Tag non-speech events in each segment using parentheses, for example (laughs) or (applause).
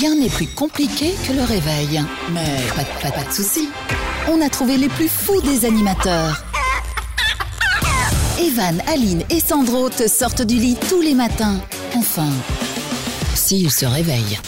Rien n'est plus compliqué que le réveil. Mais pas, de- soucis. On a trouvé les plus fous des animateurs. Evan, Aline et Sandro te sortent du lit tous les matins. Enfin, s'ils se réveillent.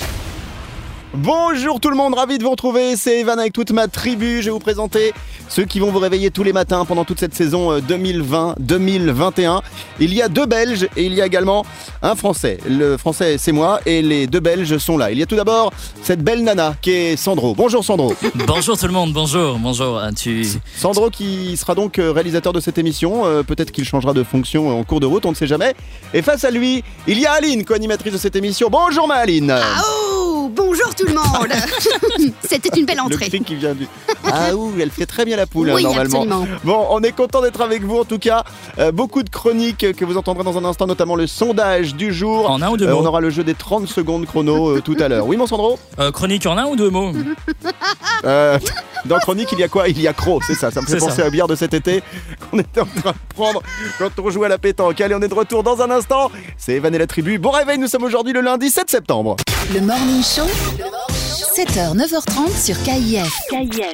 Bonjour tout le monde, ravi de vous retrouver, c'est Evan avec toute ma tribu. Je vais vous présenter ceux qui vont vous réveiller tous les matins pendant toute cette saison euh, 2020-2021. Il y a deux Belges et il y a également un Français. Le Français c'est moi et les deux Belges sont là. Il y a tout d'abord cette belle nana qui est Sandro. Bonjour Sandro. (laughs) Bonjour tout le monde, bonjour, bonjour. Ah, Tu... Sandro qui sera donc euh, réalisateur de cette émission. Euh, Peut-être qu'il changera de fonction en cours de route, on ne sait jamais. Et face à lui, il y a Aline, co-animatrice de cette émission. Bonjour ma Aline. Oh, bonjour tout le monde. (laughs) C'était une belle Le entrée. qui vient du. Ah (laughs) ouh, elle fait très bien la poule Oui, normalement. absolument. Bon, on est content d'être avec vous en tout cas. Euh, beaucoup de chroniques que vous entendrez dans un instant, notamment le sondage du jour. En un ou deux Euh, mots on aura le jeu des 30 secondes chrono euh, (laughs) tout à l'heure. Oui, mon Sandro Euh, Chronique en un ou deux mots (laughs) Euh, Dans chronique, il y a quoi? Il y a croc, c'est ça. Ça me fait C'est penser ça. à la bière de cet été qu'on était en train de prendre quand on jouait à la pétanque. Allez, on est de retour dans un instant. C'est Evan et la tribu. Bon réveil, nous sommes aujourd'hui le lundi 7 septembre. Le Morning Show, 7h, 9h30 sur KIF.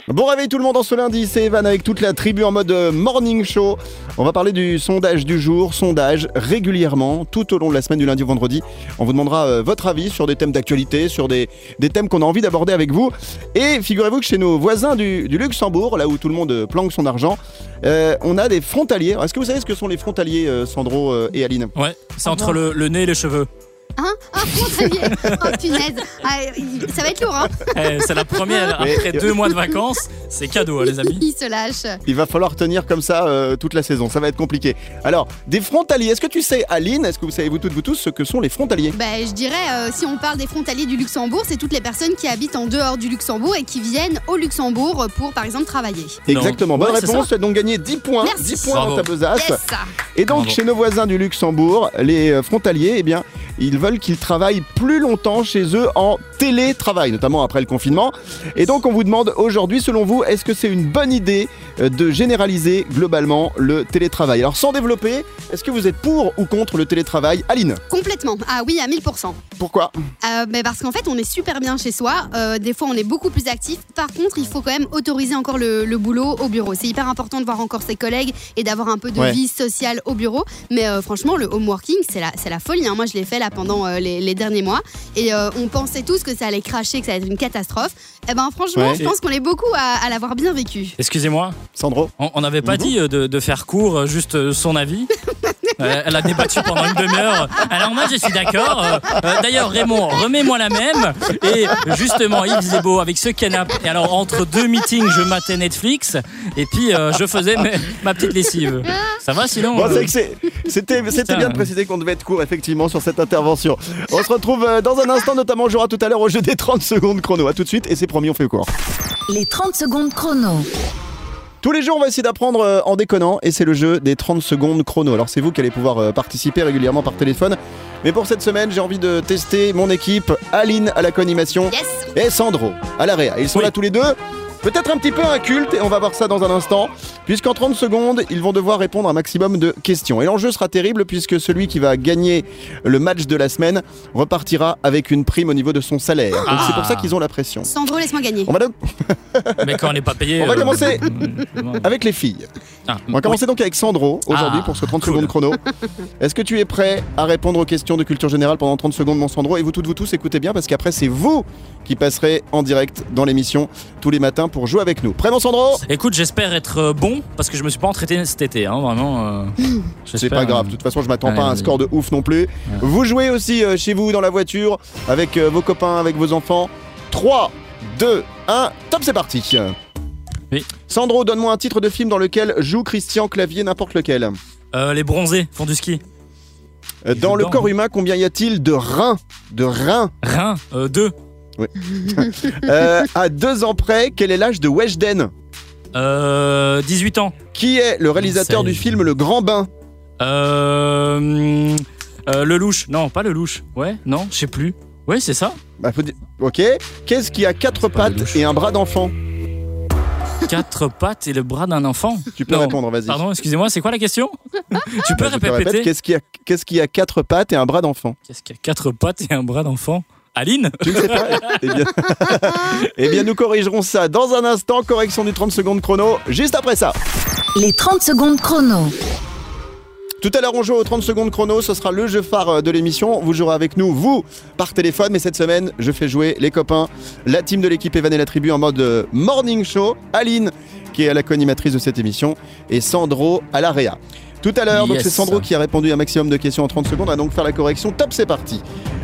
Bon réveil tout le monde en ce lundi, c'est Evan avec toute la tribu en mode euh, morning show. On va parler du sondage du jour, sondage régulièrement tout au long de la semaine du lundi au vendredi. On vous demandera euh, votre avis sur des thèmes d'actualité, sur des, des thèmes qu'on a envie d'aborder avec vous. Et figurez-vous que chez nos voisins du, du Luxembourg, là où tout le monde euh, planque son argent, euh, on a des frontaliers. Est-ce que vous savez ce que sont les frontaliers, euh, Sandro et Aline? Ouais, c'est entre le, le nez et les cheveux. Hein Ah, frontalier. Oh, punaise. Ah, ça va être lourd, hein Eh, c'est la première Mais- après deux mois de vacances. C'est cadeau, hein, les amis. Il se lâche. Il va falloir tenir comme ça euh, toute la saison, ça va être compliqué. Alors, des frontaliers, est-ce que tu sais, Aline, est-ce que vous savez vous toutes, vous tous, ce que sont les frontaliers? Ben, je dirais, euh, si on parle des frontaliers du Luxembourg, c'est toutes les personnes qui habitent en dehors du Luxembourg et qui viennent au Luxembourg pour, par exemple, travailler. Exactement, bonne Ouais, c'est réponse, tu as donc gagné 10 points, Merci. 10 points dans Bravo. ta besace. Yes Et donc Bravo. chez nos voisins du Luxembourg, les euh, frontaliers, eh bien, ils veulent qu'ils travaillent plus longtemps chez eux en télétravail, notamment après le confinement. Et donc on vous demande aujourd'hui, selon vous, est-ce que c'est une bonne idée euh, de généraliser globalement le télétravail? Alors sans développer, est-ce que vous êtes pour ou contre le télétravail? Aline, Complètement. Ah oui, à 1000%. pourquoi? Euh, ben, parce qu'en fait, on est super bien chez soi. Euh, des fois, on est beaucoup plus actif. Par contre, il faut quand même autoriser encore le, le boulot au bureau. C'est hyper important de voir encore ses collègues et d'avoir un peu de Ouais. vie sociale au bureau. Mais euh, franchement, le home working, c'est la, folie. hein. Moi, je l'ai fait là pendant les, les derniers mois. Et on pensait tous que ça allait cracher, que ça allait être une catastrophe. Et ben, franchement, Ouais. je pense qu'on est beaucoup à, à l'avoir bien vécu. Excusez-moi, Sandro on n'avait pas dit euh, de, de faire court, euh, juste euh, son avis. (laughs) Euh, elle a débattu pendant une demi-heure. Alors moi je suis d'accord. Euh, euh, D'ailleurs Raymond, remets-moi la même. Et justement il faisait beau avec ce canapé. Et alors entre deux meetings je matais Netflix et puis euh, je faisais ma petite lessive. Ça va sinon Bon, euh, c'était bien de préciser qu'on devait être court effectivement sur cette intervention. On se retrouve dans un instant, notamment on jouera tout à l'heure au jeu des 30 secondes chrono. À tout de suite et c'est promis, on fait court. Les 30 secondes chrono. Tous les jours, on va essayer d'apprendre euh, en déconnant et c'est le jeu des 30 secondes chrono. Alors c'est vous qui allez pouvoir euh, participer régulièrement par téléphone. Mais pour cette semaine, j'ai envie de tester mon équipe, Aline à la co-animation Yes et Sandro à la réa. Ils sont Oui. là tous les deux. Peut-être un petit peu inculte et on va voir ça dans un instant. Puisqu'en 30 secondes, ils vont devoir répondre à un maximum de questions. Et l'enjeu sera terrible puisque celui qui va gagner le match de la semaine repartira avec une prime au niveau de son salaire. Donc Ah. c'est pour ça qu'ils ont la pression. Sandro, laisse-moi gagner. On va, donc- (laughs) Mais quand on n'est pas payé. on va euh, commencer (laughs) avec les filles. ah, On va commencer donc avec Sandro aujourd'hui Ah, pour ce 30 cool. secondes chrono. Est-ce que tu es prêt à répondre aux questions de culture générale pendant 30 secondes, mon Sandro? Et vous toutes, vous tous, écoutez bien parce qu'après, c'est vous qui passerez en direct dans l'émission tous les matins pour jouer avec nous. Prêt, mon Sandro Écoute, j'espère être euh, bon parce que je me suis pas entraîné cet été, hein, vraiment. euh, C'est pas grave, euh, de toute façon, je m'attends pas à un score de ouf non plus. Vous jouez aussi euh, chez vous dans la voiture, avec euh, vos copains, avec vos enfants. 3, 2, 1, top, c'est parti. Oui. Sandro, donne-moi un titre de film dans lequel joue Christian Clavier, n'importe lequel. les bronzés font du ski. Dans le corps humain, combien y a-t-il de reins? De reins? Rhin, euh, deux. (laughs) Euh, à deux ans près, quel est l'âge de Weshden? Euh, 18 ans. Qui est le réalisateur du film Le Grand Bain? Euh, euh, le louche. Non, pas le louche. Ouais, non, je sais plus. Ouais, c'est ça. Bah, faut dire- Ok. Qu'est-ce qui a quatre pas le pattes louche. et un bras d'enfant? Quatre (laughs) pattes et le bras d'un enfant? Tu peux Non. répondre, vas-y. Pardon, excusez-moi, c'est quoi la question? (laughs) Tu peux Bah, je te répéter répète, qu'est-ce qui, a, qu'est-ce qui a quatre pattes et un bras d'enfant? Qu'est-ce qu'il y a Quatre pattes et un bras d'enfant? Aline Tu ne sais pas eh bien... (laughs) eh bien, nous corrigerons ça dans un instant. Correction du 30 secondes chrono, juste après ça. Les 30 secondes chrono. Tout à l'heure, on joue aux 30 secondes chrono. Ce sera le jeu phare euh, de l'émission. Vous jouerez avec nous, vous, par téléphone. Mais cette semaine, je fais jouer les copains, la team de l'équipe Evan et la tribu en mode euh, morning show. Aline, qui est la co-animatrice de cette émission, et Sandro à la réa. Tout à l'heure, donc c'est Sandro qui a répondu à un maximum de questions en 30 secondes. On va donc faire la correction. Top, c'est parti.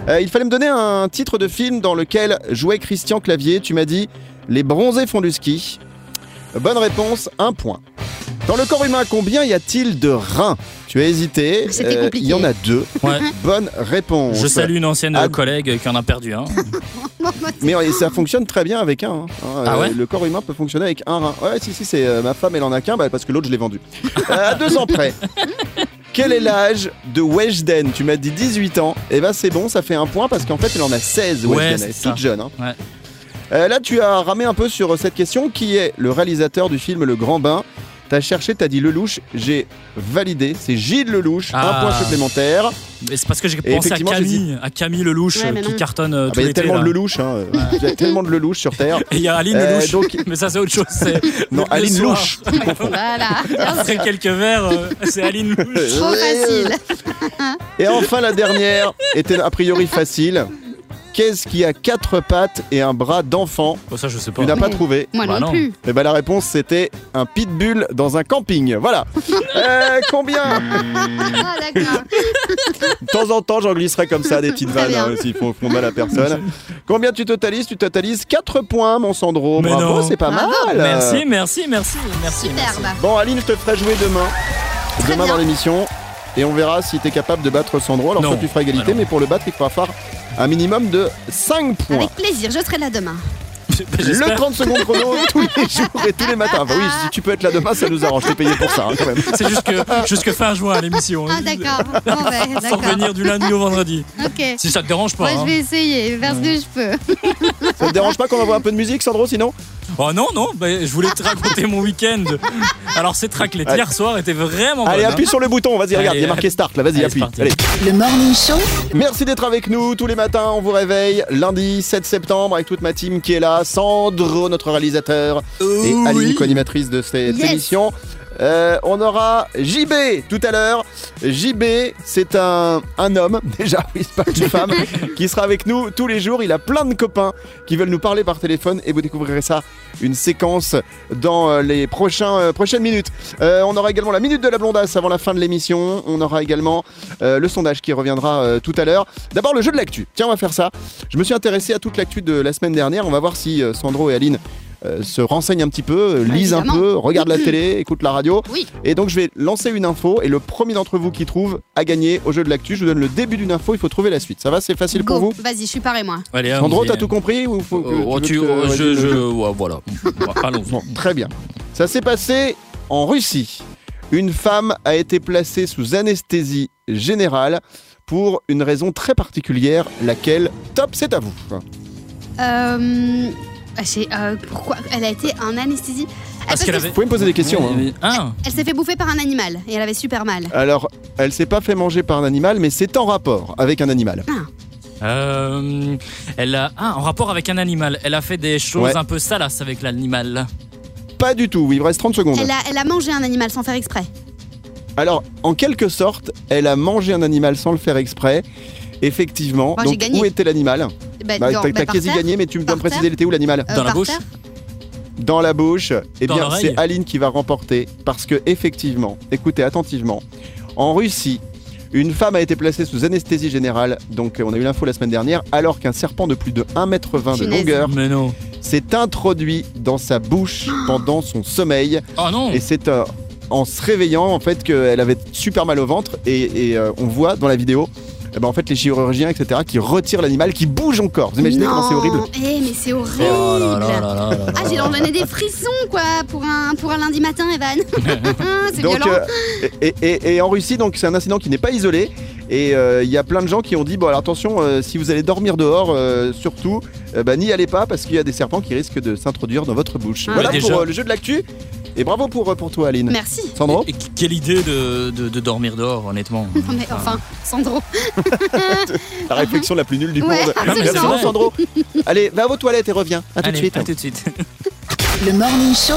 Euh, il fallait me donner un titre de film dans lequel jouait Christian Clavier. Tu m'as dit Les bronzés font du ski. Bonne réponse, un point. Dans le corps humain, combien y a-t-il de reins? Tu as hésité. Euh, compliqué. Il y en a deux. Ouais. (laughs) Bonne réponse. Je salue une ancienne Ah. collègue qui en a perdu un. (laughs) Mais ça fonctionne très bien avec un. hein. Ah euh, ouais? le corps humain peut fonctionner avec un rein. Ouais, si, si, c'est euh, ma femme, elle en a qu'un, bah, parce que l'autre, je l'ai vendu. (laughs) Euh, à deux ans près. Quel est l'âge de Weshden Tu m'as dit 18 ans. Et ben c'est bon, ça fait un point parce qu'en fait, elle en a 16. Ouais, Weshden, elle est toute jeune. hein. Ouais. Euh, là, tu as ramé un peu sur cette question. Qui est le réalisateur du film Le Grand Bain? T'as cherché, t'as dit Lelouch. J'ai validé. C'est Gilles Lelouch. Un Ah. point supplémentaire. Mais c'est parce que j'ai pensé à Camille, à Camille Lelouch Ouais, mais qui cartonne euh, Ah, tout bah, Il y a tellement là. de Lelouch. hein. Il y a tellement de Lelouch sur Terre. (laughs) Et il y a Aline Euh, Lelouch. donc- Mais ça, c'est autre chose. c'est (laughs) Non, le Aline soir. Louche. Voilà, Après quelques verres, euh, c'est Aline Louche. Trop facile. Et enfin, la dernière était a priori facile. Qu'est-ce qui a quatre pattes et un bras d'enfant Bon, ça, je sais pas. Tu n'as pas Mais- trouvé Moi Bah non, non. plus. Et ben la réponse c'était un pitbull dans un camping. Voilà. (laughs) Euh, combien Ah d'accord. De temps en temps, j'en glisserai comme ça des petites vannes hein, s'ils font, font mal à personne. Combien tu totalises? Tu totalises 4 points, mon Sandro. Mais Bravo, non. c'est pas Bravo. mal. Merci, merci, merci, merci. Superbe. Bon, Aline, je te ferai jouer demain. Très demain bien. dans l'émission. Et on verra si tu es capable de battre Sandro. Alors Non. tu feras égalité, Ah non. mais pour le battre, il faudra faire un minimum de 5 points. Avec plaisir, je serai là demain. (laughs) Le J'espère. 30 secondes chrono (laughs) tous les jours et tous les matins. Enfin, oui, si tu peux être là demain, ça nous arrange. T'es payé pour ça, hein, quand même. C'est juste que, jusque fin juin à l'émission. Ah d'accord. Bon, ouais, (laughs) Sans revenir du lundi au vendredi. Ok. Si ça te dérange pas. Moi je hein. vais essayer, faire ce que je peux. Ça te dérange pas qu'on envoie un peu de musique, Sandro, sinon? Oh non, non, bah, je voulais te raconter mon week-end. Alors, cette raclette hier soir était vraiment Allez, bonne. appuie sur le bouton. Vas-y, regarde, il y a marqué start là. Vas-y, appuie. c'est parti. Allez. Le Morning Show, Merci d'être avec nous tous les matins. On vous réveille lundi 7 septembre avec toute ma team qui est là. Sandro, notre réalisateur, et Aline, co-animatrice de cette Yes. émission. Euh, on aura JB tout à l'heure. JB, c'est un, un homme, (laughs) déjà, oui, c'est pas une femme, (laughs) qui sera avec nous tous les jours. Il a plein de copains qui veulent nous parler par téléphone et vous découvrirez ça, une séquence dans euh, les prochains, euh, prochaines minutes. Euh, on aura également la minute de la blondasse avant la fin de l'émission. On aura également le sondage qui reviendra tout à l'heure. D'abord, le jeu de l'actu. Tiens, on va faire ça. Je me suis intéressé à toute l'actu de la semaine dernière. On va voir si Sandro et Aline euh, se renseignent un petit peu, euh, lisent un évidemment. peu, regardent la (clears throat) télé, écoutent la radio. Oui. Et donc, je vais lancer une info et le premier d'entre vous qui trouve a gagné au jeu de l'actu. Je vous donne le début d'une info. Il faut trouver la suite. Ça va C'est facile pour vous Vas-y, je suis paré moi. Allez, Sandro, allons-y. t'as tout compris ou faut que Oh, tu tu- veux que je je, ouais, voilà. Allons-y. Bon, très bien. Ça s'est passé en Russie. Une femme a été placée sous anesthésie générale pour une raison très particulière, laquelle, top, c'est à vous. Euh, euh, pourquoi? Elle a été en anesthésie. Parce Elle, qu'elle parce avait. Vous pouvez me poser des questions. hein. Ah, elle s'est fait bouffer par un animal et elle avait super mal. Alors, elle s'est pas fait manger par un animal, mais c'est en rapport avec un animal. euh, elle a. Ah, en rapport avec un animal. Elle a fait des choses Ouais. un peu salaces avec l'animal. Pas du tout, il me reste 30 secondes. Elle a, elle a mangé un animal sans faire exprès. Alors, en quelque sorte, elle a mangé un animal sans le faire exprès. Effectivement. Moi, Donc, gagné. où était l'animal Bah, Bah, dans- T'as bah, t'as quasi terre. gagné, mais tu me dois me préciser, il était où l'animal Euh, Dans la bouche terre Dans la bouche. Eh Dans bien, c'est Aline qui va remporter parce que effectivement, écoutez attentivement, en Russie, une femme a été placée sous anesthésie générale. Donc, euh, on a eu l'info la semaine dernière, alors qu'un serpent de plus de 1m20 de longueur s'est introduit dans sa bouche (gasps) pendant son sommeil. Oh non. Et c'est euh, en se réveillant en fait qu'elle avait super mal au ventre et, et, euh, on voit dans la vidéo. Eh ben, en fait, les chirurgiens, etc., qui retirent l'animal, qui bouge encore. Vous imaginez comment c'est Non. horrible Eh, mais c'est horrible. Oh là là là là là là. Ah, j'ai donné des frissons, quoi, pour un, pour un lundi matin, Evan. (laughs) (laughs) c'est Donc, violent. euh, et, et- et en Russie, donc c'est un incident qui n'est pas isolé. Et euh, il y a plein de gens qui ont dit bon alors attention, euh, si vous allez dormir dehors, euh, surtout, euh, bah, n'y allez pas parce qu'il y a des serpents qui risquent de s'introduire dans votre bouche. Ah, voilà pour euh, le jeu de l'actu. Et bravo pour, pour toi, Aline. Merci. Sandro Et quelle idée de, de- de dormir dehors, honnêtement. (laughs) Non mais enfin, Sandro. (laughs) La réflexion la plus nulle du Ouais, monde. absolument. Sandro. Allez, va à vos toilettes et reviens. À tout de suite. à tout de suite. Le Morning Show,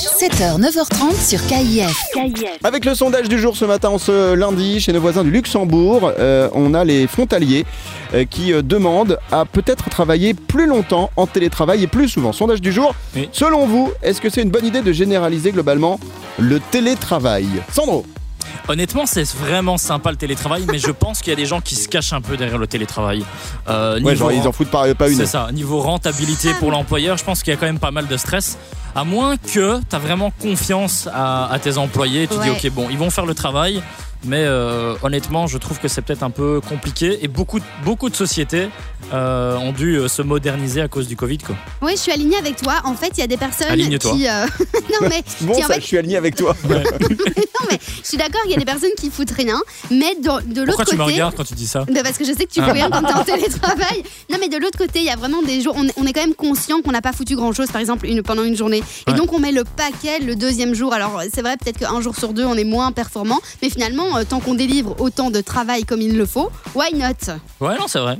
7h, 9h30 sur KIF. Avec le sondage du jour ce matin, ce lundi, chez nos voisins du Luxembourg, euh, on a les frontaliers euh, qui euh, demandent à peut-être travailler plus longtemps en télétravail et plus souvent. Sondage du jour, Oui. selon vous, est-ce que c'est une bonne idée de généraliser globalement le télétravail? Sandro Honnêtement, c'est vraiment sympa le télétravail, mais je pense qu'il y a des gens qui se cachent un peu derrière le télétravail. Euh, Ouais, niveau genre ils en foutent pas, pas une. C'est ça, niveau rentabilité pour l'employeur, je pense qu'il y a quand même pas mal de stress. À moins que tu as vraiment confiance à, à tes employés, tu dis ok bon, ils vont faire le travail, mais euh, honnêtement, je trouve que c'est peut-être un peu compliqué. Et beaucoup, beaucoup de sociétés euh, ont dû euh, se moderniser à cause du Covid. Quoi. Oui, je suis alignée avec toi. En fait, il y a des personnes Aligne-toi. qui. euh, (laughs) non mais, Bon, qui, en ça, fait, je suis aligné avec toi. (laughs) non mais, je suis d'accord. Il y a des personnes qui foutent rien, mais de, de l'autre Pourquoi tu me côté. regardes quand tu dis ça Ben, parce que je sais que tu fous rien quand t'es en télétravail. Non, mais de l'autre côté, il y a vraiment des jours. On est, on est quand même conscient qu'on n'a pas foutu grand chose, par exemple, une, pendant une journée. Et Ouais. donc, on met le paquet le deuxième jour. Alors, c'est vrai, peut-être qu'un jour sur deux, on est moins performant. Mais finalement, euh, tant qu'on délivre autant de travail comme il le faut, why not? Ouais, non, c'est vrai.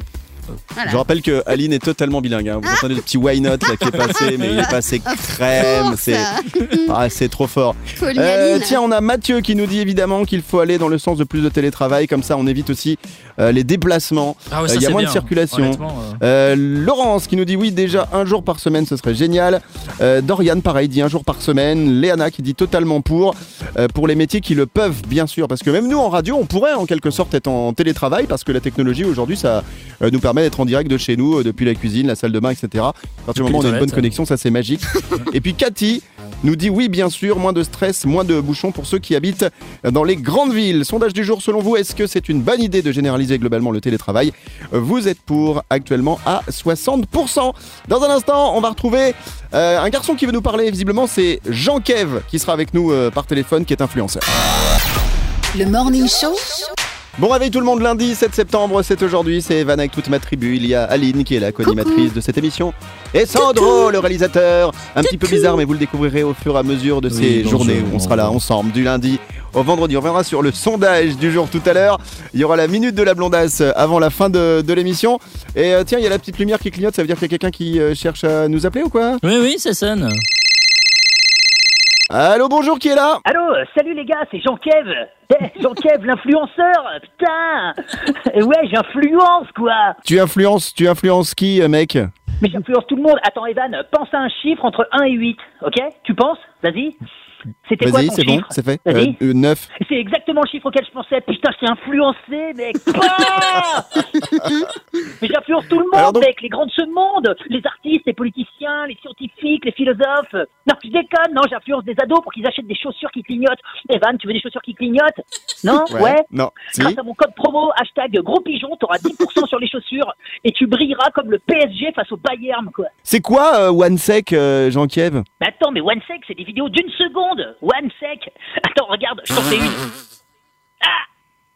Voilà. Je rappelle que Aline est totalement bilingue. hein. Vous entendez le petit why not là, qui est passé, (laughs) mais il est passé crème. Course, C'est (laughs) ah, c'est trop fort. Euh, tiens, on a Mathieu qui nous dit évidemment qu'il faut aller dans le sens de plus de télétravail, comme ça on évite aussi euh, les déplacements. Ah ouais, Euh, il y a moins de bien. circulation. Euh, Euh, Laurence qui nous dit oui déjà un jour par semaine ce serait génial. Euh, Dorian pareil dit un jour par semaine. Léana qui dit totalement pour euh, pour les métiers qui le peuvent bien sûr parce que même nous en radio on pourrait en quelque sorte être en télétravail parce que la technologie aujourd'hui ça euh, nous permet d'être en direct de chez nous euh, depuis la cuisine, la salle de bain etc. À partir du moment où on a une bonne connexion ça c'est magique. (laughs) Et puis Cathy nous dit oui bien sûr moins de stress, moins de bouchons pour ceux qui habitent dans les grandes villes. Sondage du jour selon vous est-ce que c'est une bonne idée de généraliser globalement le télétravail? Vous êtes pour actuellement à 60%. Dans un instant, on va retrouver euh, un garçon qui veut nous parler. Visiblement, c'est Jean Kev qui sera avec nous euh, par téléphone, qui est influenceur. Le Morning Show, Bon réveil tout le monde, lundi 7 septembre, c'est aujourd'hui, c'est Evan avec toute ma tribu. Il y a Aline qui est la co-animatrice de cette émission. Et Sandro, le réalisateur. Un petit peu bizarre, mais vous le découvrirez au fur et à mesure de Oui, ces journées où on sera là ensemble du lundi au vendredi. On reviendra sur le sondage du jour tout à l'heure. Il y aura la minute de la blondasse avant la fin de, de l'émission. Et euh, tiens, il y a la petite lumière qui clignote, ça veut dire qu'il y a quelqu'un qui euh, cherche à nous appeler ou quoi? Oui, oui, c'est sonne. Allô, bonjour, qui est là? Allô, salut les gars, c'est Jean-Kev. Eh, Jean-Kev, l'influenceur, putain. Euh, Ouais, j'influence quoi. Tu influences, tu influences qui, euh, mec? Mais j'influence tout le monde. Attends, Evan, pense à un chiffre entre 1 et 8, ok? Tu penses? Vas-y. C'était quoi Vas-y, c'est bon, c'est fait. Vas-y. Euh, euh, 9. C'est exactement le chiffre auquel je pensais. Putain, je t'ai influencé, mec. Mais (laughs) j'influence tout le monde, donc- mec. Les grands de ce monde. Les artistes, les politiciens, les scientifiques, les philosophes. Non, je déconne. Non, j'influence des ados pour qu'ils achètent des chaussures qui clignotent. Evan, tu veux des chaussures qui clignotent Non Ouais. Non, si. Grâce à mon code promo, hashtag gros pigeon, t'auras 10% sur les chaussures et tu brilleras comme le PSG face au Bayern, quoi. C'est quoi euh, OneSec, Jean-Kiev? Attends, mais OneSec, c'est des vidéos d'une seconde. OneSec. Attends, regarde, je t'en fais une. Ah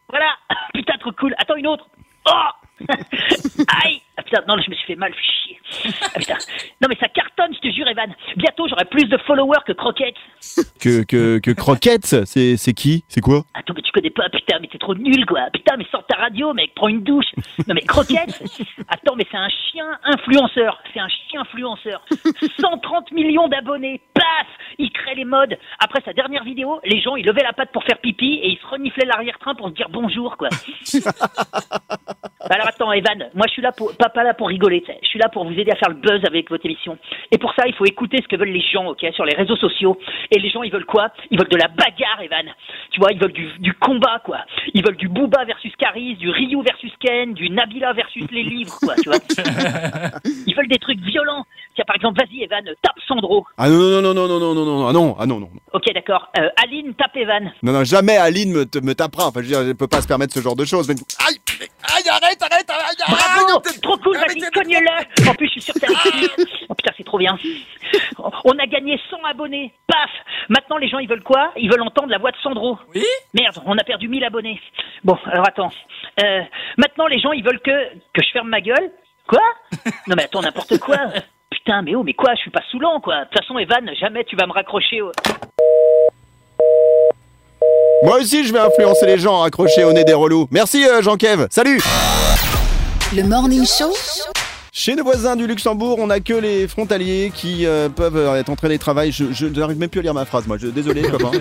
Voilà (laughs) Putain, trop cool. Attends, une autre. Oh (laughs) Aïe ah, Putain, non, je me suis fait mal, chier. Ah, putain. Non, mais ça cartonne, je te jure, Evan. Bientôt, j'aurai plus de followers que Croquettes. que, que, que Croquette, c'est qui? C'est quoi? Attends, mais tu connais pas, putain, mais c'est trop nul, quoi. Putain, mais sors ta radio, mec, prends une douche. Non, mais Croquette (laughs) Attends, mais c'est un chien influenceur. C'est un chien influenceur. 130 millions d'abonnés. Paf Il crée les modes. Après sa dernière vidéo, les gens, ils levaient la patte pour faire pipi et ils se reniflaient l'arrière-train pour se dire bonjour, quoi. (laughs) Alors attends, Evan, moi je suis là pour, pas, pas là pour rigoler, je suis là pour vous aider à faire le buzz avec votre émission. Et pour ça, il faut écouter ce que veulent les gens, ok, sur les réseaux sociaux. Et les gens, ils veulent quoi? Ils veulent de la bagarre, Evan. Tu vois, ils veulent du, du combat, quoi. Ils veulent du Booba versus Caris, du Ryu versus Ken, du Nabila versus les livres, quoi, tu vois. (laughs) ils veulent des trucs violents. Tiens, par exemple, vas-y, Evan, tape Sandro. Ah non, non, non, non, non, non, non, non, ah non, ah non, non. Ok, d'accord. Euh, Aline, tape Evan. Non, non, jamais Aline me, te- me tapera. Enfin, je veux dire, elle peut pas se permettre ce genre de choses. Mais... Aïe, aïe, arrête, arrête, arrête, Bravo. Trop cool, Ah, vas-y, cogne-le En plus, je suis sûr que t'as réussi. Oh putain, c'est trop bien. On a gagné 100 abonnés. Paf Maintenant, les gens, ils veulent quoi? Ils veulent entendre la voix de Sandro. Oui Merde, on a perdu 1000 abonnés. Bon, alors attends. Euh, maintenant, les gens, ils veulent que, que je ferme ma gueule Quoi? (laughs) Non mais attends, n'importe quoi putain, mais oh, mais quoi, je suis pas saoulant, quoi. De toute façon, Evan, jamais tu vas me raccrocher au... Moi aussi, je vais influencer les gens à accrocher au nez des relous. Merci euh, Jean-Kev. Salut Le Morning Show Chez nos voisins du Luxembourg, on n'a que les frontaliers qui euh, peuvent euh, être en télétravail. Je, je n'arrive même plus à lire ma phrase, moi. Je, désolé, (laughs) copain.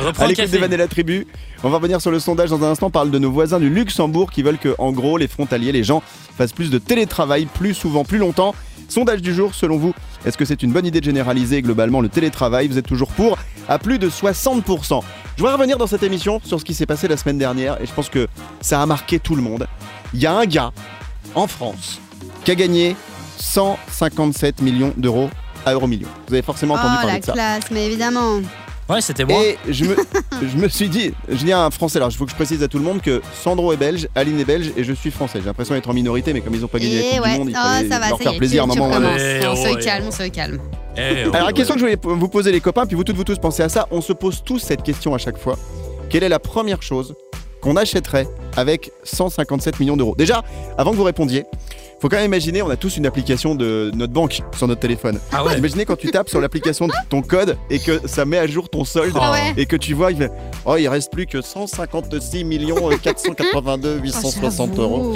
Reprends le et la tribu. On va revenir sur le sondage dans un instant. On parle de nos voisins du Luxembourg qui veulent que, en gros, les frontaliers, les gens, fassent plus de télétravail, plus souvent, plus longtemps. Sondage du jour, selon vous, est-ce que c'est une bonne idée de généraliser globalement le télétravail? Vous êtes toujours pour? À plus de 60%. Je voudrais revenir dans cette émission sur ce qui s'est passé la semaine dernière et je pense que ça a marqué tout le monde. Il y a un gars en France qui a gagné 157 millions d'euros à Euromillion. Vous avez forcément entendu Oh parler la de ça. classe, mais évidemment. Ouais, c'était moi. Et je me, (laughs) je me suis dit, je dis un français, alors il faut que je précise à tout le monde que Sandro est belge, Aline est belge et je suis français. J'ai l'impression d'être en minorité, mais comme ils n'ont pas gagné la Et Coupe ouais, du Monde, il oh, ça va, leur ça faire y plaisir à un moment. Eh, on oh, se ouais. calme, on se calme. Eh, Alors la question que je voulais vous poser les copains, puis vous toutes vous tous pensez à ça, on se pose tous cette question à chaque fois. Quelle est la première chose qu'on achèterait avec 157 millions d'euros? Déjà, avant que vous répondiez, faut quand même imaginer, on a tous une application de notre banque sur notre téléphone. Ah ouais. Imaginez quand tu tapes sur l'application de ton code et que ça met à jour ton solde Ah ouais. et que tu vois, il fait Oh, il reste plus que 156 millions euh, 482 860 euros.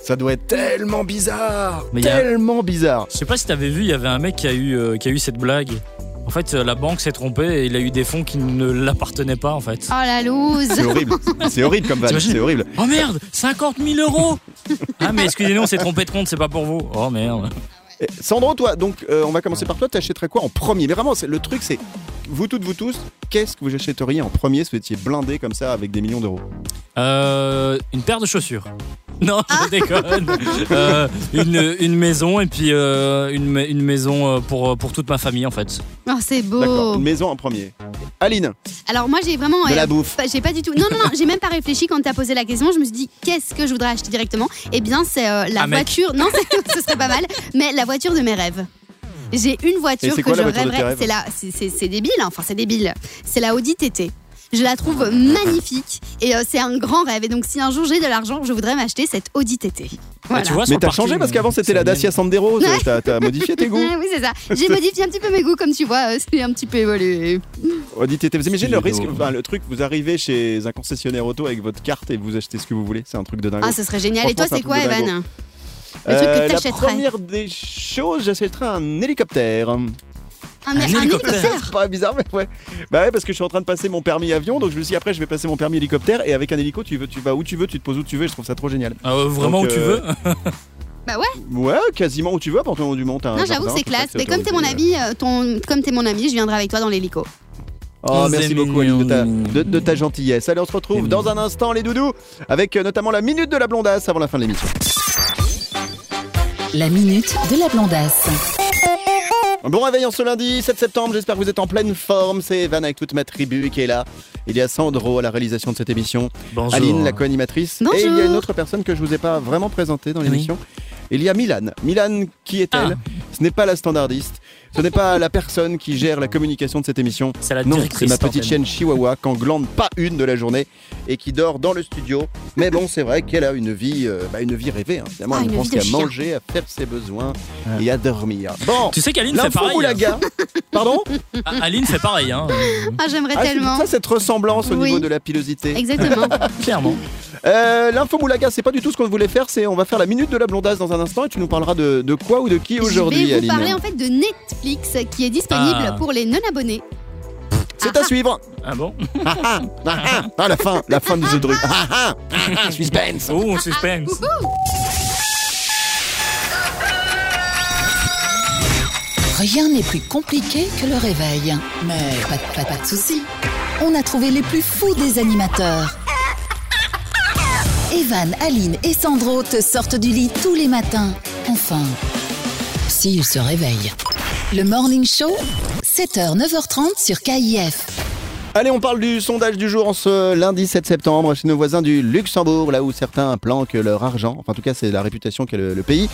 Ça doit être tellement bizarre Mais il y a- Tellement bizarre Je sais pas si t'avais vu, il y avait un mec qui a eu, euh, qui a eu cette blague. En fait, euh, la banque s'est trompée et il a eu des fonds qui ne l'appartenaient pas, en fait. Oh la loose. C'est horrible C'est horrible comme vanne, c'est horrible Oh merde 50 000 euros Ah, mais excusez-nous, on s'est trompé de compte, c'est pas pour vous. Oh merde. Et Sandro, toi, donc euh, on va commencer par toi, t'achèterais quoi en premier? Mais vraiment, c'est- le truc c'est, vous toutes, vous tous, qu'est-ce que vous achèteriez en premier si vous étiez blindé comme ça avec des millions d'euros? Euh, une paire de chaussures. (laughs) Non, je déconne. Euh, une, une maison et puis euh, une, ma- une maison euh, pour, pour toute ma famille en fait. Oh, c'est D'accord, beau. une maison en premier. Aline, Alors moi j'ai vraiment. de euh, la bouffe. J'ai pas du tout. Non, non, non, (laughs) j'ai même pas réfléchi quand t'as posé la question. Je me suis dit, qu'est-ce que je voudrais acheter directement? Eh bien, c'est euh, la Un mec. voiture. Non, c'est- (laughs) ce serait pas mal, mais la voiture de mes rêves. J'ai une Et voiture c'est que quoi la je voiture de tes rêverais. rêves? C'est la, c'est- c'est c'est débile, hein. enfin c'est débile. C'est la Audi TT. Je la trouve magnifique et euh, c'est un grand rêve. Et donc, si un jour j'ai de l'argent, je voudrais m'acheter cette Audi TT. Voilà. Ah, tu vois, Mais t'as parking, changé parce qu'avant c'était la. Dacia Sandero, (laughs) Ouais. t'as- t'as modifié tes goûts. (laughs) Oui, c'est ça. J'ai modifié un petit peu mes goûts, comme tu vois, euh, c'est un petit peu évolué. On dit, t'étais- vous imaginez le risque, enfin, le truc, vous arrivez chez un concessionnaire auto avec votre carte et vous achetez ce que vous voulez, c'est un truc de dingue. Ah, ce serait génial. Et toi, Franchement, c'est c'est un quoi, truc de Evan? Le truc que Euh, la t'achèterais première des choses, j'achèterais un hélicoptère. Un, Un un hélicoptère. hélicoptère. C'est pas bizarre, mais ouais. Bah ouais, parce que je suis en train de passer mon permis avion, donc je me suis dit après je vais passer mon permis hélicoptère et avec un hélico tu, veux, tu vas où tu veux, tu te poses où tu veux, et je trouve ça trop génial. Ah, euh, vraiment Donc, où tu euh, veux Bah ouais. Ouais, quasiment où tu veux, à partir du un Non, j'avoue, jardin, c'est classe. Mais comme t'es mon ami, euh, ton, comme t'es mon ami, je viendrai avec toi dans l'hélico. Oh, C'est merci beaucoup. Aline de ta, de, de ta gentillesse. Allez, on se retrouve dans un instant, les doudous, avec euh, notamment la minute de la blondasse avant la fin de l'émission. La minute de la blondasse. Bon réveil en ce lundi 7 septembre, j'espère que vous êtes en pleine forme. C'est Evan avec toute ma tribu qui est là. Il y a Sandro à la réalisation de cette émission. Bonjour. Aline, la co-animatrice. Et il y a une autre personne que je vous ai pas vraiment présentée dans l'émission. Il y a Milan. Milan, qui est-elle Ce n'est pas la standardiste. Ce n'est pas la personne qui gère la communication de cette émission. C'est la Non, c'est ma petite chienne Chihuahua qu'en glande pas une de la journée et qui dort dans le studio. Mais bon, c'est vrai qu'elle a une vie, euh, bah, une vie rêvée. Hein. Finalement, Ah, elle ne pense vie de qu'à chien. manger, à faire ses besoins Ouais. et à dormir. Bon, Tu sais qu'Aline fait l'info pareil. moulaga. (laughs) Pardon Ah, Aline fait pareil, hein. euh, Ah, j'aimerais Ah, c'est tellement. ça, cette ressemblance au Oui. niveau de la pilosité. Exactement. (laughs) clairement. Euh, L'info moulaga, c'est pas du tout ce qu'on voulait faire. C'est on va faire la minute de la blondasse dans un instant et tu nous parleras de, de quoi ou de qui aujourd'hui, Je vais vous Aline parler en fait de Netflix qui est disponible Ah. pour les non-abonnés. C'est à suivre. Ah bon? Ah, ah, ah, ah. Ah, la fin, la fin de The Drug. Ah, ah, ah, ah, suspense. Oh, suspense. Rien n'est plus compliqué que le réveil. Mais pas, de- pas, pas de soucis. On a trouvé les plus fous des animateurs. Evan, Aline et Sandro te sortent du lit tous les matins. Enfin, s'ils se réveillent. Le Morning Show, 7h, 9h30 sur KIF. Allez, on parle du sondage du jour en ce lundi 7 septembre chez nos voisins du Luxembourg, là où certains planquent leur argent. Enfin, en tout cas, c'est la réputation qu'a le, pays.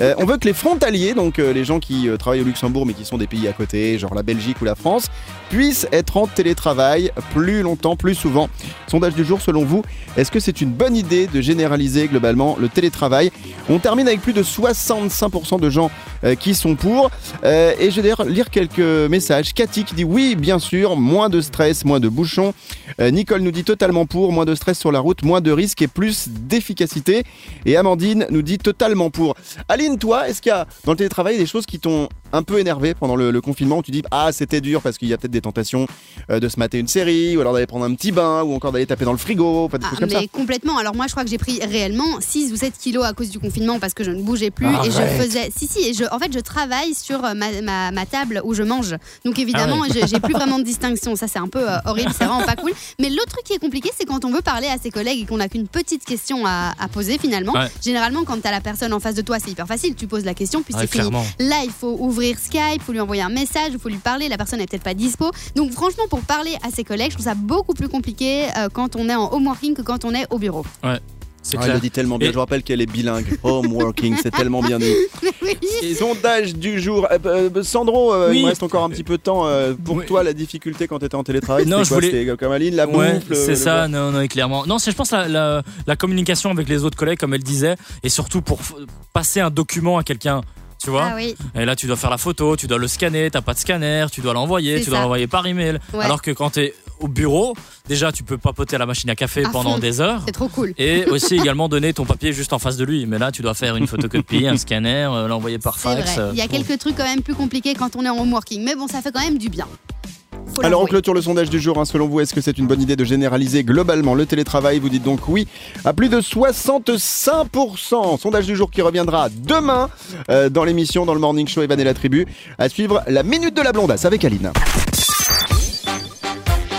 Euh, on veut que les frontaliers, donc euh, les gens qui euh, travaillent au Luxembourg mais qui sont des pays à côté, genre la Belgique ou la France, puissent être en télétravail plus longtemps, plus souvent. Sondage du jour, selon vous, est-ce que c'est une bonne idée de généraliser globalement le télétravail? On termine avec plus de 65% de gens qui sont pour. Euh, et je vais d'ailleurs lire quelques messages. Cathy qui dit oui, bien sûr, moins de stress, moins de bouchons. Euh, Nicole nous dit totalement pour, moins de stress sur la route, moins de risques et plus d'efficacité. Et Amandine nous dit totalement pour. Aline, toi, est-ce qu'il y a dans le télétravail des choses qui t'ont un peu énervé pendant le, le confinement où tu dis ah c'était dur parce qu'il y a peut-être des tentations euh, de se mater une série ou alors d'aller prendre un petit bain ou encore d'aller taper dans le frigo, des Ah, choses comme ça. mais complètement. Alors moi, je crois que j'ai pris réellement 6 ou 7 kilos à cause du confinement parce que je ne bougeais plus et je faisais. Si si. Et je, en fait, je travaille sur euh, ma, ma- ma table où je mange. Donc évidemment, Ah j'ai j'ai plus vraiment de (laughs) distinction. Ça, c'est un peu euh, horrible. C'est vraiment pas cool. Mais l'autre truc qui est compliqué, c'est quand on veut parler à ses collègues et qu'on n'a qu'une petite question à, à poser finalement. Ouais. Généralement, quand tu as la personne en face de toi, c'est hyper facile. Tu poses la question, puis Ouais, c'est fini. Là, il faut ouvrir Skype, il faut lui envoyer un message, il faut lui parler. La personne n'est peut-être pas dispo. Donc, franchement, pour parler à ses collègues, je trouve ça beaucoup plus compliqué euh, quand on est en home working que quand on est au bureau. C'est Ah, elle clair. le dit tellement bien. Et- Je vous rappelle qu'elle est bilingue. Home working, c'est tellement bien dit. (laughs) Sondage du jour. Euh, euh, Sandro, euh, Oui. il me reste encore un petit peu de temps. euh, pour Oui. toi, la difficulté quand tu étais en télétravail, Non, c'était je quoi voulais- C'était comme Aline, la Ouais, c'est le- ça, non, non, clairement. Non, c'est, je pense, la, la, la communication avec les autres collègues, comme elle disait, et surtout pour passer un document à quelqu'un. Tu vois Ah oui, Et là, tu dois faire la photo, tu dois le scanner, t'as pas de scanner, tu dois l'envoyer, tu dois l'envoyer par email. Ouais. Alors que quand t'es au bureau, déjà, tu peux papoter à la machine à café À pendant fond. des heures. c'est trop cool. Et (laughs) aussi également donner ton papier juste en face de lui. Mais là, tu dois faire une photocopie, un (laughs) scanner, euh, l'envoyer par C'est fax. vrai. euh, Il y a quelques trucs quand même plus compliqués quand on est en home working. Mais bon, ça fait quand même du bien. Alors on clôture le sondage du jour. hein. Selon vous, est-ce que c'est une bonne idée de généraliser globalement le télétravail? Vous dites donc oui à plus de 65%. Sondage du jour qui reviendra demain euh, dans l'émission, dans le Morning Show Evan et la Tribu. À suivre la Minute de la Blondasse avec Aline.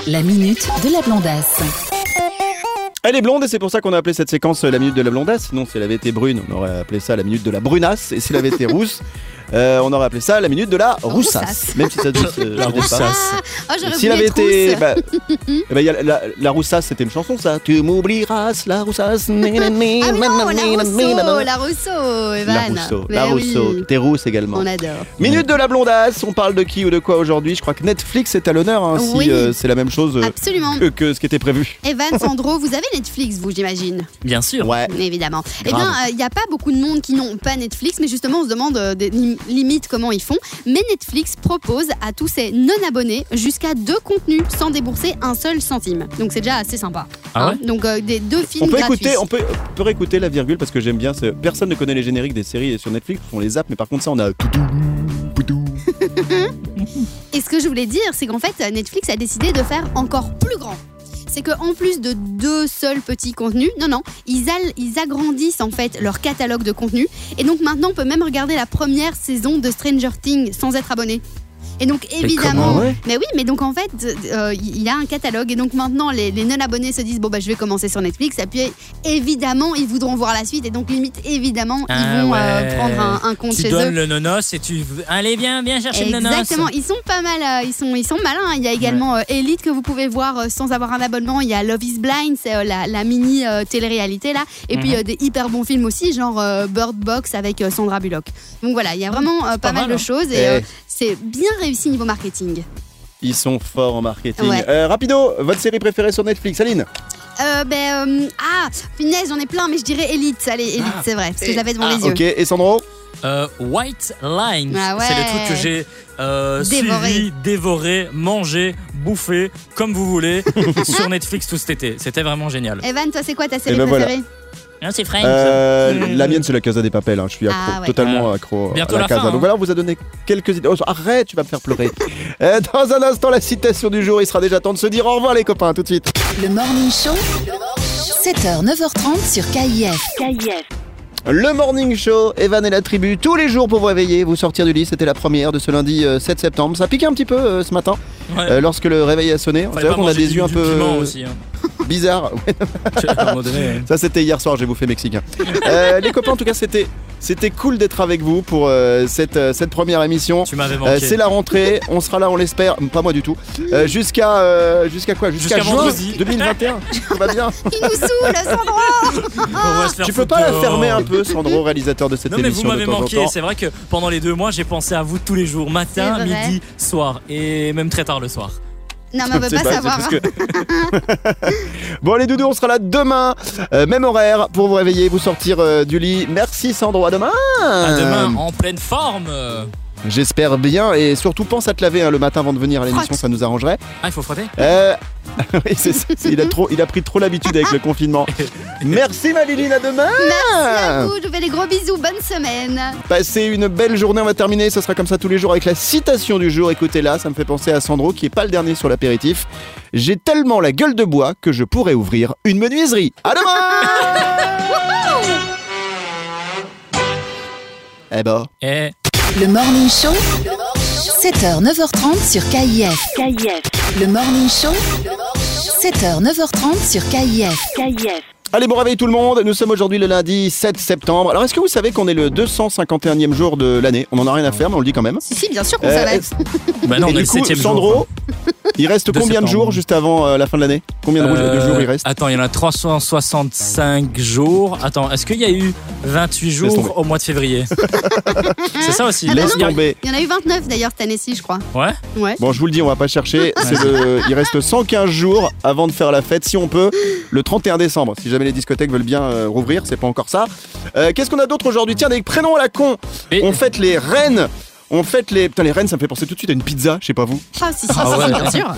La minute de la blondasse. Elle est blonde et c'est pour ça qu'on a appelé cette séquence euh, la Minute de la Blondasse. Sinon, si elle avait été brune, on aurait appelé ça la Minute de la Brunasse. Et si elle avait été (laughs) rousse, euh, on aurait appelé ça la Minute de la Roussasse. Roussasse. Même si ça dit euh, La roussasse. Oh, j'aurais S'il avait été. rousse. bah, (laughs) eh ben, il y a la, la roussasse, c'était une chanson, ça. Tu m'oublieras, la roussasse. Ah non, (laughs) la Rousseau, la Rousseau, Evan. La Rousseau, la oui, Rousseau. T'es rousse également. On adore. Minute de la blondasse, on parle de qui ou de quoi aujourd'hui? Je crois que Netflix est à l'honneur, hein, si Oui. euh, c'est la même chose euh, Absolument. que, que ce qui était prévu. Evan, Sandro, vous avez Netflix, vous, j'imagine? Bien sûr. Ouais. Évidemment. Eh Grave. bien, il n'y a pas beaucoup de monde qui n'ont pas Netflix, mais justement, on se demande des lim- limites comment ils font. Mais Netflix propose à tous ses non-abonnés jusqu'à deux contenus sans débourser un seul centime. Donc c'est déjà assez sympa. Ah Hein Donc euh, des deux films On peut, gratuits. écouter, on, peut, on peut réécouter la virgule parce que j'aime bien. Personne ne connaît les génériques des séries sur Netflix, on les zappe, mais par contre, ça, on a. (laughs) Et ce que je voulais dire, c'est qu'en fait, Netflix a décidé de faire encore plus grand. C'est qu'en plus de deux seuls petits contenus, non, non, ils, ils agrandissent en fait leur catalogue de contenus. Et donc maintenant, on peut même regarder la première saison de Stranger Things sans être abonné. Et donc évidemment, comment, ouais mais oui, mais donc en fait, euh, il y a un catalogue et donc maintenant les, les non-abonnés se disent bon bah je vais commencer sur Netflix et puis évidemment ils voudront voir la suite et donc limite évidemment Ah ils vont euh, ouais. prendre un, un compte Tu chez donnes eux. le nonos et tu. Allez, viens, viens chercher le nonos. Exactement, ils sont pas mal, euh, ils sont, ils sont malins. Il y a également euh, Elite que vous pouvez voir euh, sans avoir un abonnement. Il y a Love is Blind, c'est euh, la, la mini euh, télé-réalité là. Et puis Mhm. euh, des hyper bons films aussi, genre euh, Bird Box avec euh, Sandra Bullock. Donc voilà, il y a vraiment euh, pas, pas mal, mal, de hein. choses et Eh. euh, c'est bien réussi niveau marketing. Ils sont forts en marketing. Ouais. Euh, rapido, votre série préférée sur Netflix, Aline Euh, ben, euh, ah, punaise, j'en ai plein, mais je dirais Elite. Allez, Elite, Ah. c'est vrai, parce que je l'avais devant Ah, les yeux. Ok, et Sandro Euh, White Lines, Ah ouais. c'est le truc que j'ai euh, Dévoré. suivi, dévoré, mangé, bouffé, comme vous voulez, (laughs) sur Netflix tout cet été. C'était vraiment génial. Evan, toi, c'est quoi ta série ben voilà. Ah, c'est French. Euh. La mienne, c'est la Casa des Papels. hein. Je suis accro, Ah ouais. totalement accro Bientôt à la, la Casa. fin, Donc hein. voilà, on vous a donné quelques idées. Oh, arrête, tu vas me faire pleurer. (laughs) Euh, dans un instant, la citation du jour. Il sera déjà temps de se dire au revoir, les copains. à Tout de suite. Le Morning Show, 7h, 9h30 sur KIF. Le Morning Show, Evan et la tribu, tous les jours pour vous réveiller, vous sortir du lit. C'était la première de ce lundi euh, 7 septembre. Ça piquait un petit peu euh, ce matin Ouais. euh, lorsque le réveil a sonné. Fallait C'est vrai pas qu'on a manger des du- yeux un du peu piment euh, aussi. hein. (laughs) (laughs) donné, Ça, c'était hier soir, j'ai bouffé mexicain. Euh, les copains, en tout cas, c'était. C'était cool d'être avec vous pour euh, cette, euh, cette première émission. tu m'avais Euh, manqué. c'est la rentrée, on sera là, on l'espère, pas moi du tout. Euh, jusqu'à euh, jusqu'à quoi? Jusqu'à juin vendredi. 2021. (laughs) Tout va bien? Il nous saoule, Sandro Tu peux pas la fermer un peu, Sandro, réalisateur de cette Non mais émission vous m'avez manqué, c'est vrai que pendant les deux mois j'ai pensé à vous tous les jours, matin, midi, soir et même très tard le soir. Non, mais on veut pas, c'est savoir. que- (laughs) bon, les doudous, on sera là demain, euh, même horaire, pour vous réveiller, vous sortir euh, du lit. Merci Sandro, à demain. À demain, en pleine forme. J'espère bien, et surtout pense à te laver hein, le matin avant de venir à l'émission, ça nous arrangerait. Ah, il faut frotter? Euh, (laughs) oui, c'est ça, c'est- il, a trop, il a pris trop l'habitude avec le confinement. (laughs) Merci Maliline, à demain. Merci à vous, je vous fais des gros bisous, bonne semaine. Passez une belle journée, on va terminer, ça sera comme ça tous les jours avec la citation du jour. Écoutez-la, ça me fait penser à Sandro qui est pas le dernier sur l'apéritif. J'ai tellement la gueule de bois que je pourrais ouvrir une menuiserie. À demain (laughs) Eh ben, Et Le Morning Show, 7h, 9h30 sur KIF. Le Morning Show, 7h, 9h30 sur KIF. allez bon réveil tout le monde, nous sommes aujourd'hui le lundi 7 septembre. Alors est-ce que vous savez qu'on est le 251e jour de l'année? On en a rien à faire mais on le dit quand même. Si, si, bien sûr qu'on Euh, savait. est-ce- bah non, Et on est du le coup, septième Sandro, jour. Il reste De combien de jours juste avant euh, la fin de l'année? Combien de, jours- de Euh, jours il reste? Attends, il y en a 365 jours. Attends, est-ce qu'il y a eu 28 tomber. jours au mois de février? (laughs) C'est ça aussi. Ah Laisse non. tomber. Il y en a eu 29 d'ailleurs cette année-ci, je crois. Ouais? Ouais. Bon, je vous le dis, on va pas chercher. (laughs) C'est le- Il reste 115 jours avant de faire la fête, si on peut, le 31 décembre. Si jamais les discothèques veulent bien euh, rouvrir, c'est pas encore ça. Euh, Qu'est-ce qu'on a d'autre aujourd'hui? Tiens, des prénoms à la con. Et- On fête les reines. On fête les. Putain, les reines, ça me fait penser tout de suite à une pizza, je sais pas vous. Ah, si, si, Ah si, ouais. bien sûr.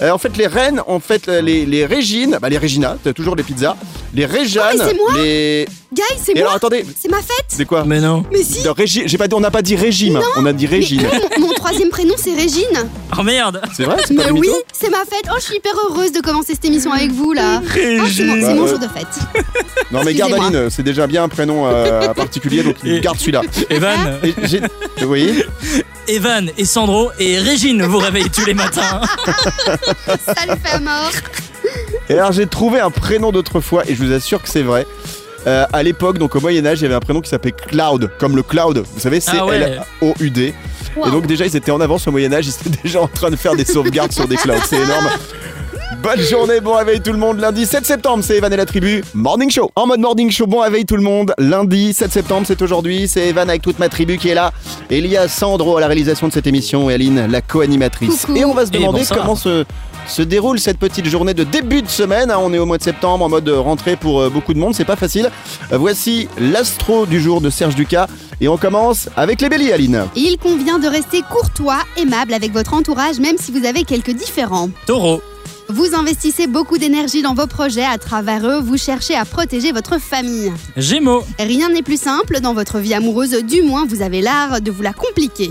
Euh, en fait, les reines, on fête euh, les, les Régines, bah les Régina, t'as toujours les pizzas. Les Réjeanne, Ah, mais c'est moi les. Guys, c'est Et alors moi, attendez, c'est ma fête. c'est quoi Mais non. Mais si. Régi- J'ai pas dit, on n'a pas dit régime, on a dit Régine. mon, mon troisième prénom c'est Régine. Oh merde C'est vrai C'est pas Mais du oui, mytho c'est ma fête. Oh, je suis hyper heureuse de commencer cette émission avec vous là. Ah, c'est mon, c'est mon jour de fête. Non mais Excusez-moi. Gardaline, c'est déjà bien un prénom euh, (laughs) particulier, donc Et- garde celui-là. Evan, Et j'ai- Oui Evan et Sandro et Régine vous réveillent tous les matins. Ça le fait à mort. Et alors j'ai trouvé un prénom d'autrefois et je vous assure que c'est vrai. Euh, à l'époque, donc au Moyen-Âge, il y avait un prénom qui s'appelait Cloud, comme le cloud. Vous savez, c'est Ah ouais. L-O-U-D. Wow. Et donc déjà, ils étaient en avance au Moyen-Âge, ils étaient déjà en train de faire des sauvegardes sur des clouds. C'est énorme. Bonne journée, bon réveil tout le monde. Lundi 7 septembre, c'est Evan et la tribu. Morning Show. En mode Morning Show, bon réveil tout le monde. Lundi 7 septembre, c'est aujourd'hui. C'est Evan avec toute ma tribu qui est là. Et il y a Sandro à la réalisation de cette émission et Aline, la co-animatrice. Et on va se demander comment se, se déroule cette petite journée de début de semaine. hein. On est au mois de septembre, en mode rentrée pour euh, beaucoup de monde. C'est pas facile. Euh, Voici l'astro du jour de Serge Ducas. Et on commence avec les béliers, Aline. Il convient de rester courtois, aimable avec votre entourage, même si vous avez quelques différends. Taureau, Vous investissez beaucoup d'énergie dans vos projets, à travers eux, vous cherchez à protéger votre famille. Gémeaux, Rien n'est plus simple dans votre vie amoureuse, du moins vous avez l'art de vous la compliquer.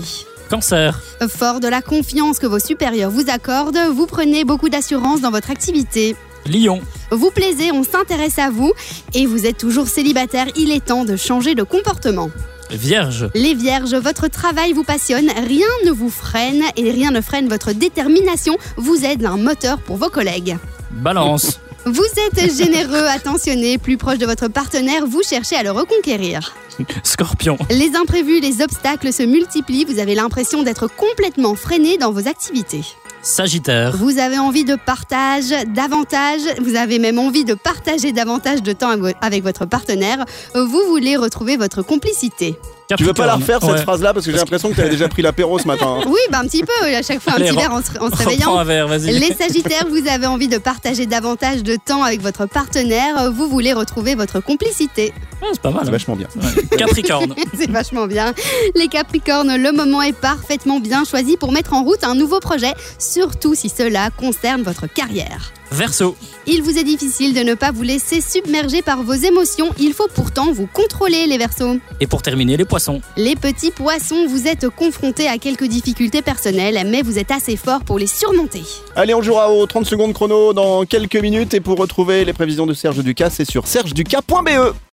Cancer, Fort de la confiance que vos supérieurs vous accordent, vous prenez beaucoup d'assurance dans votre activité. Lion, Vous plaisez, on s'intéresse à vous et vous êtes toujours célibataire, il est temps de changer de comportement. Vierge, Les vierges, votre travail vous passionne, rien ne vous freine et rien ne freine votre détermination, vous êtes un moteur pour vos collègues. Balance, Vous êtes généreux, attentionné, plus proche de votre partenaire, vous cherchez à le reconquérir. Scorpion, Les imprévus, les obstacles se multiplient, vous avez l'impression d'être complètement freiné dans vos activités. Sagittaire, Vous avez envie de partage davantage, vous avez même envie de partager davantage de temps avec votre partenaire, vous voulez retrouver votre complicité. Tu veux pas la refaire cette Ouais. phrase-là parce que j'ai l'impression que tu avais déjà pris l'apéro ce matin. hein. (laughs) Oui, bah un petit peu, à chaque fois un Allez, petit re- verre en se, en se Reprends réveillant. un verre, vas-y. Les Sagittaires, vous avez envie de partager davantage de temps avec votre partenaire, vous voulez retrouver votre complicité. Ah, c'est pas mal. C'est hein. vachement bien. Ouais. Capricorne, (laughs) C'est vachement bien. Les Capricornes, le moment est parfaitement bien choisi pour mettre en route un nouveau projet, surtout si cela concerne votre carrière. Verseau, Il vous est difficile de ne pas vous laisser submerger par vos émotions, il faut pourtant vous contrôler les Verseaux. et pour terminer, les poissons. Les petits poissons, vous êtes confrontés à quelques difficultés personnelles, mais vous êtes assez fort pour les surmonter. Allez, on jouera au 30 secondes chrono dans quelques minutes et pour retrouver les prévisions de Serge Ducas, c'est sur sergeducas.be.